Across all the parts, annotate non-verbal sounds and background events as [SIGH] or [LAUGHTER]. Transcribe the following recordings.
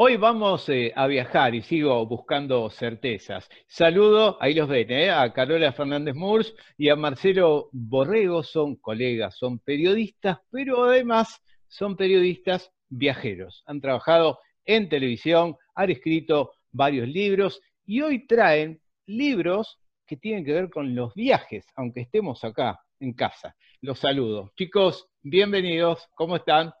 Hoy vamos eh, a viajar y sigo buscando certezas. Saludo, ahí los ven, eh, a Carola Fernández Murs y a Marcelo Borrego, son colegas, son periodistas, pero además son periodistas viajeros. Han trabajado en televisión, han escrito varios libros y hoy traen libros que tienen que ver con los viajes, aunque estemos acá en casa. Los saludo. Chicos, bienvenidos. ¿Cómo están?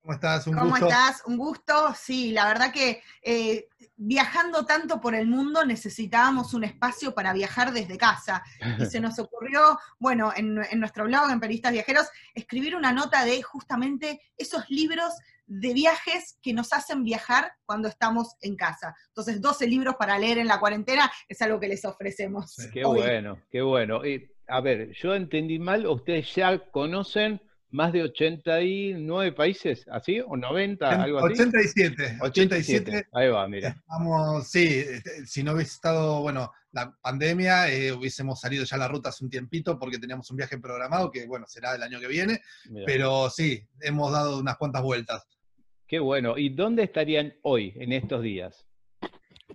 ¿Cómo estás? Un ¿Cómo estás? Un gusto. Sí, la verdad que eh, viajando tanto por el mundo necesitábamos un espacio para viajar desde casa. Y se nos ocurrió, bueno, en, nuestro blog, en Periodistas Viajeros, escribir una nota de justamente esos libros de viajes que nos hacen viajar cuando estamos en casa. Entonces, 12 libros para leer en la cuarentena es algo que les ofrecemos. Qué bueno, qué bueno. Y, a ver, yo entendí mal, ustedes ya conocen más de 89 países, ¿así? ¿O 90? Algo así. 87. 87. Ahí va, mira. Vamos, sí, este, si no hubiese estado, bueno, la pandemia, eh, hubiésemos salido ya a la ruta hace un tiempito porque teníamos un viaje programado que, bueno, será el año que viene. Pero sí, hemos dado unas cuantas vueltas. Qué bueno. ¿Y dónde estarían hoy, en estos días?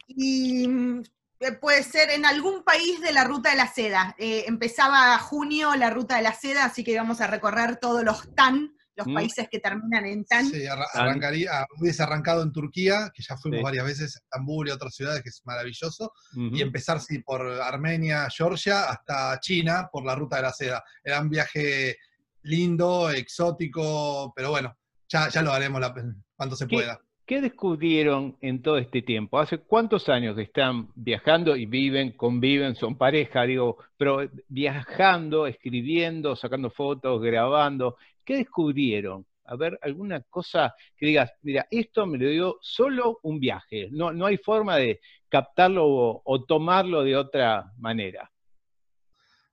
Y eh, puede ser en algún país de la ruta de la seda. Eh, empezaba junio la ruta de la seda, así que íbamos a recorrer todos los TAN, los mm. países que terminan en TAN. Sí, arrancaría, hubiese arrancado en Turquía, que ya fuimos varias veces, Estambul y otras ciudades, que es maravilloso, y empezar sí, por Armenia, Georgia, hasta China, por la ruta de la seda. Era un viaje lindo, exótico, pero bueno, ya, ya lo haremos cuando se pueda. ¿Qué descubrieron en todo este tiempo? ¿Hace cuántos años que están viajando y viven, conviven, son pareja, digo, pero viajando, escribiendo, sacando fotos, grabando? ¿Qué descubrieron? A ver, alguna cosa que digas, mira, esto me lo dio solo un viaje, no, no hay forma de captarlo o, tomarlo de otra manera.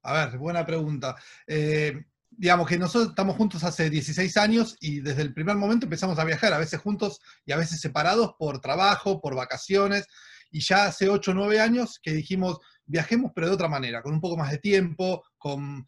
A ver, buena pregunta. Eh, digamos que nosotros estamos juntos hace 16 años y desde el primer momento empezamos a viajar, a veces juntos y a veces separados por trabajo, por vacaciones, y ya hace 8 o 9 años que dijimos, viajemos pero de otra manera, con un poco más de tiempo, con,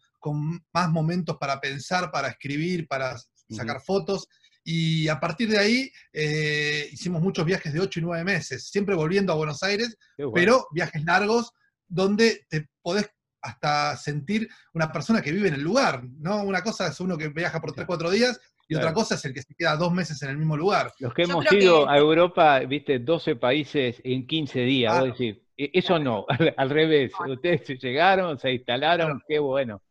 más momentos para pensar, para escribir, para sacar fotos. Y a partir de ahí eh, hicimos muchos viajes de 8 y 9 meses, siempre volviendo a Buenos Aires, pero viajes largos donde te podés hasta sentir una persona que vive en el lugar, ¿no? Una cosa es uno que viaja por 3, 4 días y otra cosa es el que se queda dos meses en el mismo lugar. Los que hemos ido a Europa, viste, 12 países en 15 días, vos decís, e-, eso no, [LAUGHS] al, revés, ustedes llegaron, se instalaron, qué bueno.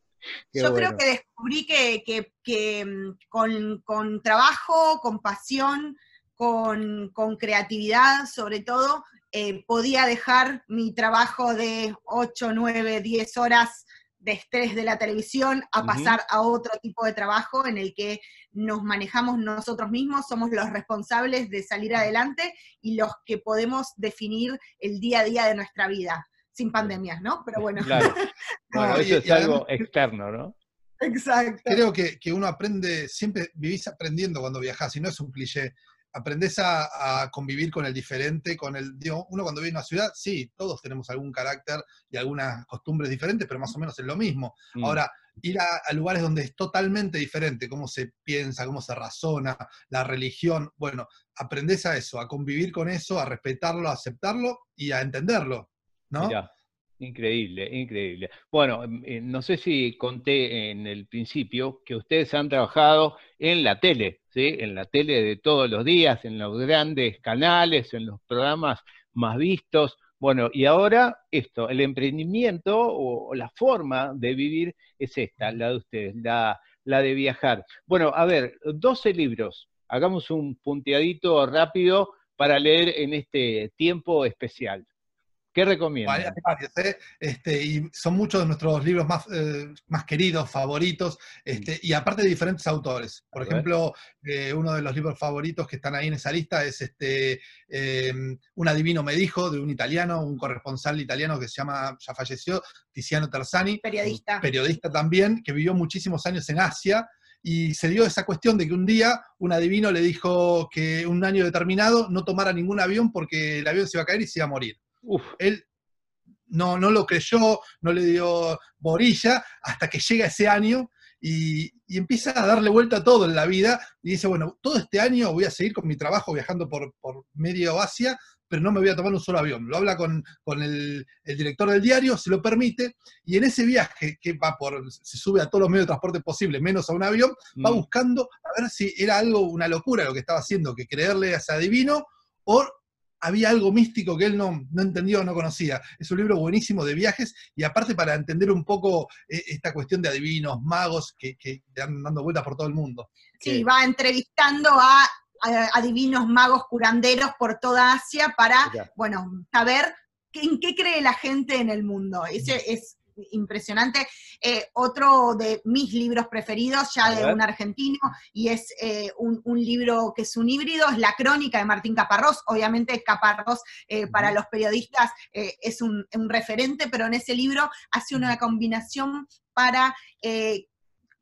Yo creo que descubrí que, mm, con, trabajo, con pasión, con, con creatividad sobre todo, eh, podía dejar mi trabajo de 8, 9, 10 horas de estrés de la televisión a pasar a otro tipo de trabajo en el que nos manejamos nosotros mismos, somos los responsables de salir adelante y los que podemos definir el día a día de nuestra vida, sin pandemias, ¿no? Pero bueno. Claro. [LAUGHS] bueno eso es algo externo, ¿no? Exacto. Creo que, que, uno aprende, siempre vivís aprendiendo cuando viajas, y no es un cliché aprendes a, convivir con el diferente, con el, digo, uno cuando vive en una ciudad, sí, todos tenemos algún carácter y algunas costumbres diferentes, pero más o menos es lo mismo. Mm. Ahora, ir a, lugares donde es totalmente diferente, cómo se piensa, cómo se razona, la religión, bueno, aprendes a eso, a convivir con eso, a respetarlo, a aceptarlo y a entenderlo, ¿no? Increíble, increíble. Bueno, em, eh, no sé si conté en el principio que ustedes han trabajado en la tele, ¿sí? En la tele de todos los días, en los grandes canales, en los programas más vistos. Bueno, y ahora esto, el emprendimiento o, la forma de vivir es esta, la de ustedes, la, la de viajar. Bueno, a ver, 12 libros. Hagamos un punteadito rápido para leer en este tiempo especial. ¿Qué recomiendas? ¿eh? este, y son muchos de nuestros libros más, eh, más queridos, favoritos, este, y aparte de diferentes autores. Por ejemplo, eh, uno de los libros favoritos que están ahí en esa lista es este, em, Un adivino me dijo, de un italiano, un corresponsal italiano que se llama, ya falleció, Tiziano Terzani. Periodista. Periodista también, que vivió muchísimos años en Asia y se dio esa cuestión de que un día un adivino le dijo que un año determinado no tomara ningún avión porque el avión se iba a caer y se iba a morir. Él no, no lo creyó, no le dio borilla, hasta que llega ese año y, empieza a darle vuelta a todo en la vida y dice, bueno, todo este año voy a seguir con mi trabajo viajando por, por medio Asia, pero no me voy a tomar un solo avión. Lo habla con, el, director del diario, se lo permite, y en ese viaje que va por, se sube a todos los medios de transporte posibles, menos a un avión, va mm. buscando a ver si era algo, una locura lo que estaba haciendo, que creerle a ese adivino, o había algo místico que él no, no entendió o no conocía. Es un libro buenísimo de viajes y aparte para entender un poco eh, esta cuestión de adivinos, magos que, que andan dando vueltas por todo el mundo. Sí, va entrevistando a, adivinos, magos, curanderos por toda Asia para, bueno, saber en qué cree la gente en el mundo. Ese es impresionante. Eh, otro de mis libros preferidos, ya de un argentino, y es eh, un, libro que es un híbrido, es La Crónica de Martín Caparrós. Obviamente Caparrós eh, para los periodistas es un, referente, pero en ese libro hace una combinación para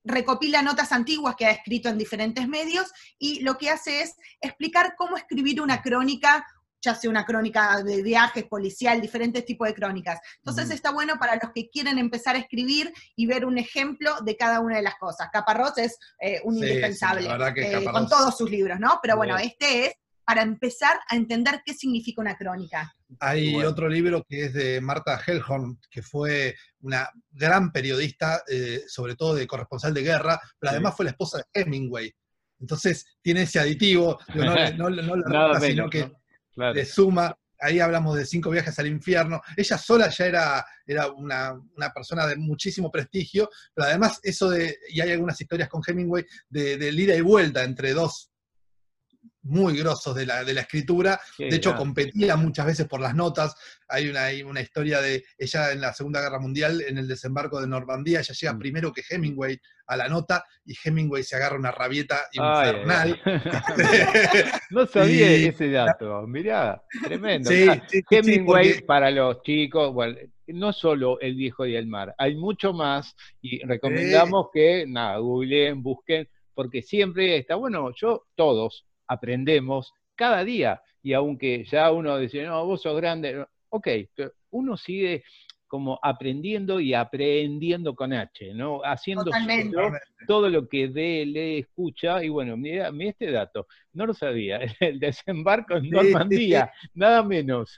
recopila notas antiguas que ha escrito en diferentes medios y lo que hace es explicar cómo escribir una crónica ya sea una crónica de viajes, policial, diferentes tipos de crónicas. Entonces está bueno para los que quieren empezar a escribir y ver un ejemplo de cada una de las cosas. Caparrós es eh, un indispensable eh, con todos sus libros, ¿no? Pero bueno, este es para empezar a entender qué significa una crónica. Hay otro libro que es de Marta Hellhorn, que fue una gran periodista, eh, sobre todo de corresponsal de guerra, pero además fue la esposa de Hemingway. Entonces tiene ese aditivo, no, no, no, [LAUGHS] no sino que de Suma, ahí hablamos de cinco viajes al infierno. Ella sola ya era, era una, persona de muchísimo prestigio, pero además eso de, y hay algunas historias con Hemingway, de, de ida y vuelta entre dos muy grosos de la, de la escritura. de hecho, competía muchas veces por las notas. Hay una, una, historia de ella en la Segunda Guerra Mundial, en el desembarco de Normandía, ella llega mm. primero que Hemingway a la nota y Hemingway se agarra una rabieta infernal. [LAUGHS] no sabía [LAUGHS] ese dato, mirá, tremendo. Hemingway para los chicos, bueno, no solo El viejo y el mar, hay mucho más y recomendamos que, nada, googleen, busquen, porque siempre está, bueno, yo, todos, aprendemos cada día. Y aunque ya uno dice, no, vos sos grande, ok, pero uno sigue como aprendiendo y aprendiendo con H, ¿no? Haciendo todo lo que ve, lee, escucha, y bueno, mira, este dato, no lo sabía, [LAUGHS] el desembarco en Normandía, nada menos.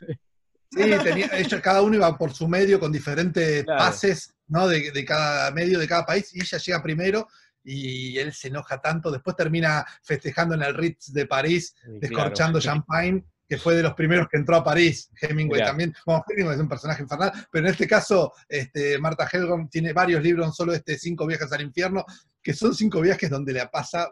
Sí, tenía, ellos, cada uno iba por su medio con diferentes pases, ¿no? De, de, cada medio de cada país, y ella llega primero, y él se enoja tanto, después termina festejando en el Ritz de París, descorchando champagne, que fue de los primeros que entró a París, Hemingway también, bueno, Hemingway es un personaje infernal, pero en este caso, este, Marta Helgom tiene varios libros, solo este Cinco viajes al infierno, que son cinco viajes donde le pasa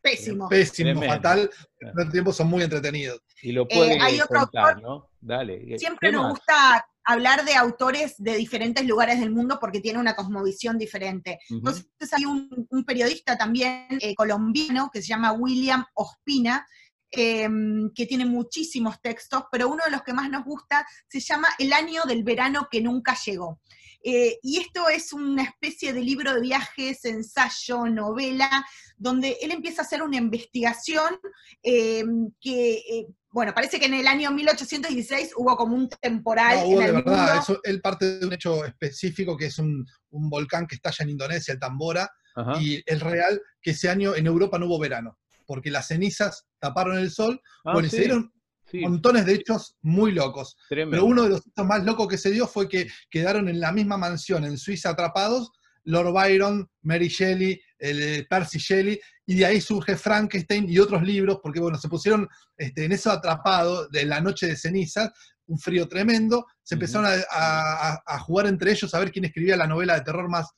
pésimo, pésimo, fatal, pero al tiempo son muy entretenidos. Y lo puede eh, hay otro ¿no? Dale. Siempre nos gusta hablar de autores de diferentes lugares del mundo porque tiene una cosmovisión diferente. Entonces hay un, periodista también eh, colombiano que se llama William Ospina, em, que tiene muchísimos textos, pero uno de los que más nos gusta se llama El año del verano que nunca llegó. Eh, y esto es una especie de libro de viajes, ensayo, novela, donde él empieza a hacer una investigación em, que bueno, parece que en el año 1816 hubo como un temporal. No, de verdad, Eso, él parte de un hecho específico que es un, volcán que estalla en Indonesia, el Tambora, y el real que ese año en Europa no hubo verano, porque las cenizas taparon el sol, ah, bueno, y se dieron montones de hechos muy locos. Pero uno de los hechos más locos que se dio fue que quedaron en la misma mansión en Suiza atrapados Lord Byron, Mary Shelley, el, eh, Percy Shelley, y de ahí surge Frankenstein y otros libros, porque bueno, se pusieron este, en eso atrapado de la noche de cenizas, un frío tremendo, se empezaron a, jugar entre ellos a ver quién escribía la novela de terror más,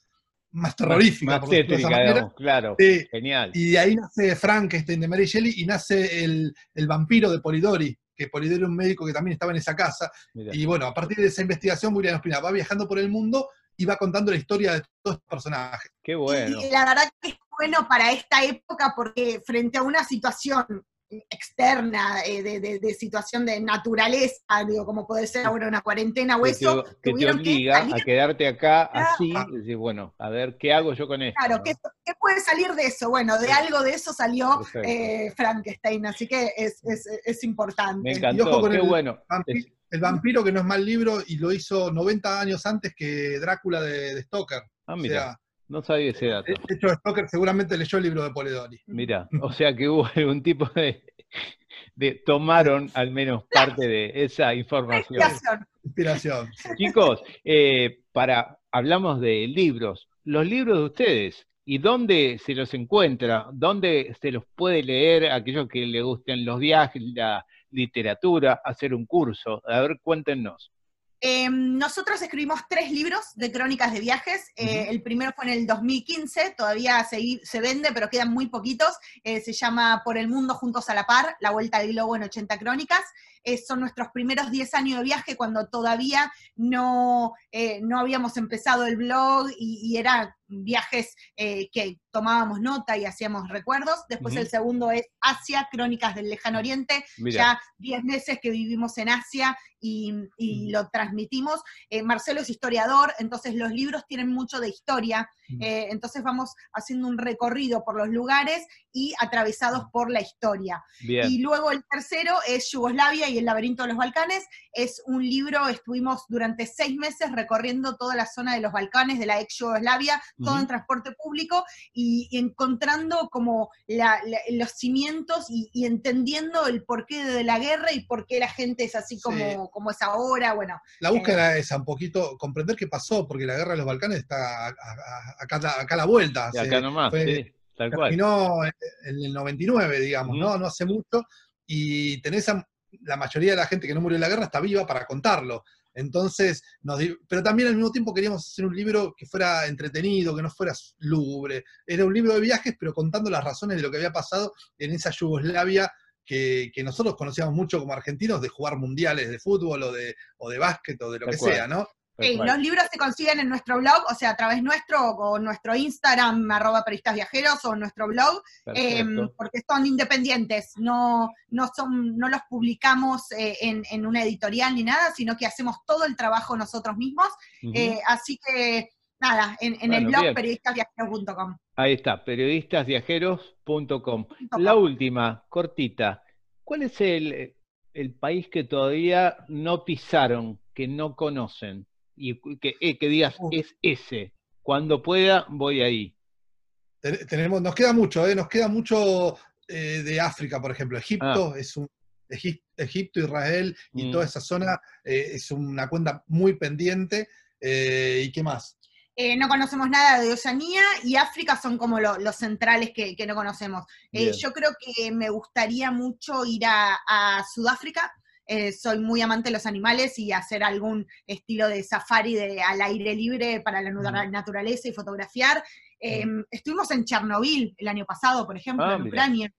más terrorífica. Más, tétrica, claro. Genial. Y de ahí nace Frankenstein de Mary Shelley y nace el, vampiro de Polidori, que Polidori era un médico que también estaba en esa casa. Y bueno, a partir de esa investigación, William Ospina va viajando por el mundo y va contando la historia de todos los personajes. Qué bueno. Y la verdad que es bueno para esta época porque frente a una situación externa, eh, de, situación de naturaleza, digo, como puede ser ahora una cuarentena o eso. que te obliga a quedarte acá así, y decir, bueno, a ver, ¿qué hago yo con esto? Claro, ¿qué, puede salir de eso? Bueno, de algo de eso salió eh, Frankenstein, así que es, importante. Me encantó, qué bueno. El vampiro que no es mal libro y lo hizo 90 años antes que Drácula de, de Stoker. Ah, O mira, sea, no sabía ese dato. de hecho, Stoker seguramente leyó el libro de Polidori. Mira, o sea que hubo algún tipo de, de tomaron al menos parte de esa información. Investigación. Inspiración. Chicos, eh, para hablamos de libros, los libros de ustedes y dónde se los encuentra, dónde se los puede leer aquellos que le gusten los viajes, la literatura, hacer un curso. A ver, cuéntenos. Eh, nosotros escribimos tres libros de crónicas de viajes. Eh. El primero fue en el 2015, todavía se, se vende, pero quedan muy poquitos. Eh, se llama Por el Mundo Juntos a la Par, La Vuelta al Globo en 80 Crónicas. Eh, son nuestros primeros 10 años de viaje cuando todavía no, eh, no habíamos empezado el blog y, y eran viajes eh, que tomábamos nota y hacíamos recuerdos. Después el segundo es Asia, Crónicas del Lejano Oriente. Mira, Ya 10 meses que vivimos en Asia y, lo transmitimos. Marcelo es historiador, entonces los libros tienen mucho de historia, entonces vamos haciendo un recorrido por los lugares y atravesados por la historia. bien. Y luego el tercero es Yugoslavia y el laberinto de los Balcanes. Es un libro, estuvimos durante seis meses recorriendo toda la zona de los Balcanes, de la ex Yugoslavia, todo en transporte público y, y encontrando como la- la- los cimientos y, y entendiendo el porqué de la guerra y por qué la gente es así como, Sí. como es ahora. Bueno, La búsqueda es un poquito comprender qué pasó, porque la guerra de los Balcanes está a- a- acá, acá a la vuelta. Y Se acá nomás, fue- sí, tal cual. terminó en el 99, digamos, Ujú. ¿no? No hace mucho, y tenés a la mayoría de la gente que no murió en la guerra está viva para contarlo. Entonces, nos pero también al mismo tiempo queríamos hacer un libro que fuera entretenido, que no fuera lúgubre. Era un libro de viajes, pero contando las razones de lo que había pasado en esa Yugoslavia que, que nosotros conocíamos mucho como argentinos de jugar mundiales de fútbol o de, o de básquet o de lo que sea, ¿no? Sí, los libros se consiguen en nuestro blog, o sea, a través nuestro o nuestro Instagram, arroba periodistas viajeros, o nuestro blog, eh, Perfecto. porque son independientes, no, no, son, no los publicamos eh, en, en una editorial ni nada, sino que hacemos todo el trabajo nosotros mismos. Eh, así que, nada, en, en el Bueno, blog bien. periodistasviajeros.com. Ahí está, periodistasviajeros.com. La última, cortita. ¿Cuál es el, el país que todavía no pisaron, que no conocen? Y que, eh, que digas, es ese. Cuando pueda, voy ahí. Ten- Tenemos, nos queda mucho, ¿eh? nos queda mucho eh, de África, por ejemplo. Egipto es un Egip- Egipto, Israel y Ah. Mm. toda esa zona eh, es una cuenta muy pendiente. eh, ¿Y qué más? Eh, no conocemos nada de Oceanía y África son como lo- los centrales que, que no conocemos. Eh, yo creo que me gustaría mucho ir a, a Sudáfrica. Eh, soy muy amante de los animales y hacer algún estilo de safari de, al aire libre para la naturaleza y fotografiar. Eh, Estuvimos en Chernobyl el año pasado, por ejemplo, Ah, en. Ucrania.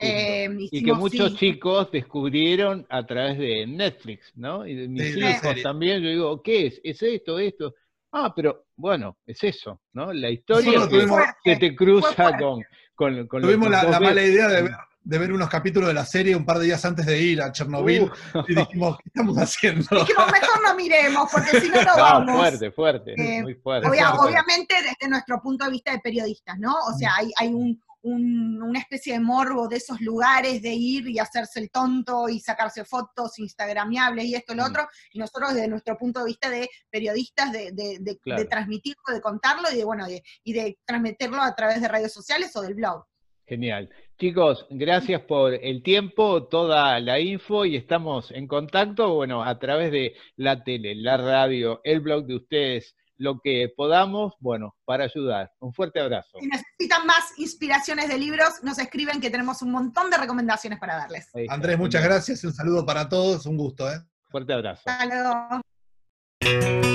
Eh, Y que muchos sí, chicos descubrieron a través de Netflix, ¿no? Y de mis Sí, hijos también, yo digo, ¿qué es? ¿Es esto, esto? Ah, pero bueno, es eso, ¿no? La historia que, tuvimos- que te cruza con, con, con Tuvimos la, la mala idea de ver, de ver unos capítulos de la serie un par de días antes de ir a Chernobyl Uh, y dijimos, ¿qué estamos haciendo? dijimos, mejor no miremos, porque si no, no [LAUGHS] no, vamos. fuerte, fuerte, Eh, muy fuerte. Obvia- fuerte. obviamente desde nuestro punto de vista de periodistas, ¿no? O sea, hay, hay un, un- una especie de morbo de esos lugares de ir y hacerse el tonto y sacarse fotos instagramiables y esto y lo Mm. otro, y nosotros desde nuestro punto de vista de periodistas, de, de- de- Claro. de transmitirlo, de contarlo y de, bueno, de, y de transmitirlo a través de redes sociales o del blog. Genial. Chicos, gracias por el tiempo, toda la info y estamos en contacto, bueno, a través de la tele, la radio, el blog de ustedes, lo que podamos, bueno, para ayudar. Un fuerte abrazo. Si necesitan más inspiraciones de libros, nos escriben que tenemos un montón de recomendaciones para darles. Andrés, muchas gracias y un saludo para todos, un gusto. ¿eh? Fuerte abrazo. Hasta luego.